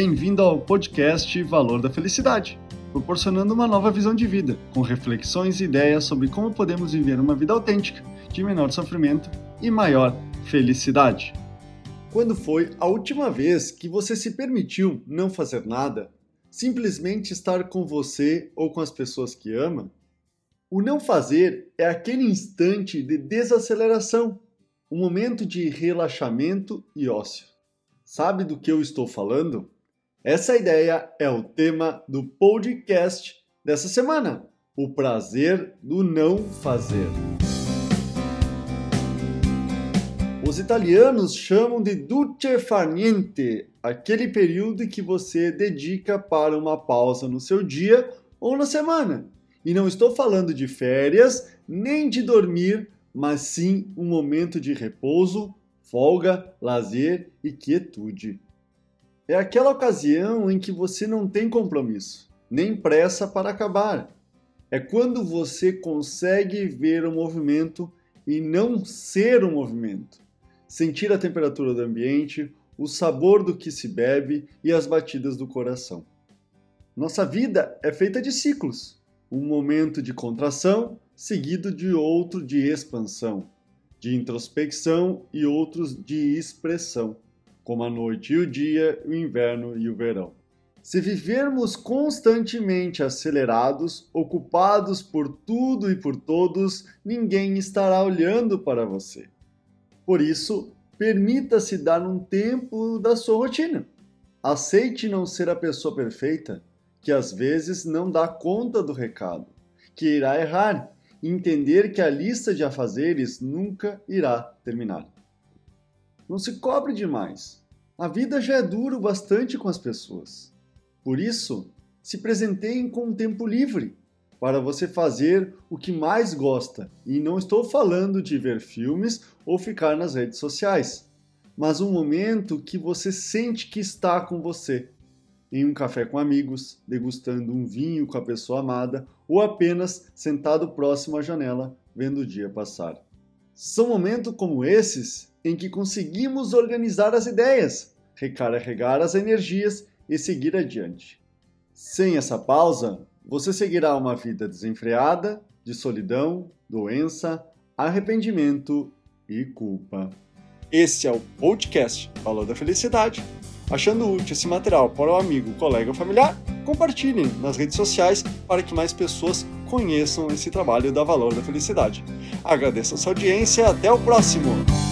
Bem-vindo ao podcast Valor da Felicidade, proporcionando uma nova visão de vida, com reflexões e ideias sobre como podemos viver uma vida autêntica, de menor sofrimento e maior felicidade. Quando foi a última vez que você se permitiu não fazer nada, simplesmente estar com você ou com as pessoas que ama? O não fazer é aquele instante de desaceleração, um momento de relaxamento e ócio. Sabe do que eu estou falando? Essa ideia é o tema do podcast dessa semana: o prazer do não fazer. Os italianos chamam de duce far niente aquele período que você dedica para uma pausa no seu dia ou na semana. E não estou falando de férias nem de dormir, mas sim um momento de repouso, folga, lazer e quietude. É aquela ocasião em que você não tem compromisso, nem pressa para acabar. É quando você consegue ver o movimento e não ser o movimento. Sentir a temperatura do ambiente, o sabor do que se bebe e as batidas do coração. Nossa vida é feita de ciclos. Um momento de contração, seguido de outro de expansão, de introspecção e outros de expressão como a noite e o dia, o inverno e o verão. Se vivermos constantemente acelerados, ocupados por tudo e por todos, ninguém estará olhando para você. Por isso, permita-se dar um tempo da sua rotina. Aceite não ser a pessoa perfeita, que às vezes não dá conta do recado, que irá errar, e entender que a lista de afazeres nunca irá terminar. Não se cobre demais. A vida já é duro bastante com as pessoas. Por isso, se presenteiem com um tempo livre para você fazer o que mais gosta. E não estou falando de ver filmes ou ficar nas redes sociais, mas um momento que você sente que está com você. Em um café com amigos, degustando um vinho com a pessoa amada ou apenas sentado próximo à janela vendo o dia passar. São momentos como esses em que conseguimos organizar as ideias, recarregar as energias e seguir adiante. Sem essa pausa, você seguirá uma vida desenfreada, de solidão, doença, arrependimento e culpa. Este é o podcast Valor da Felicidade. Achando útil esse material para o amigo, colega ou familiar, compartilhem nas redes sociais para que mais pessoas conheçam esse trabalho da Valor da Felicidade. Agradeço a sua audiência e até o próximo!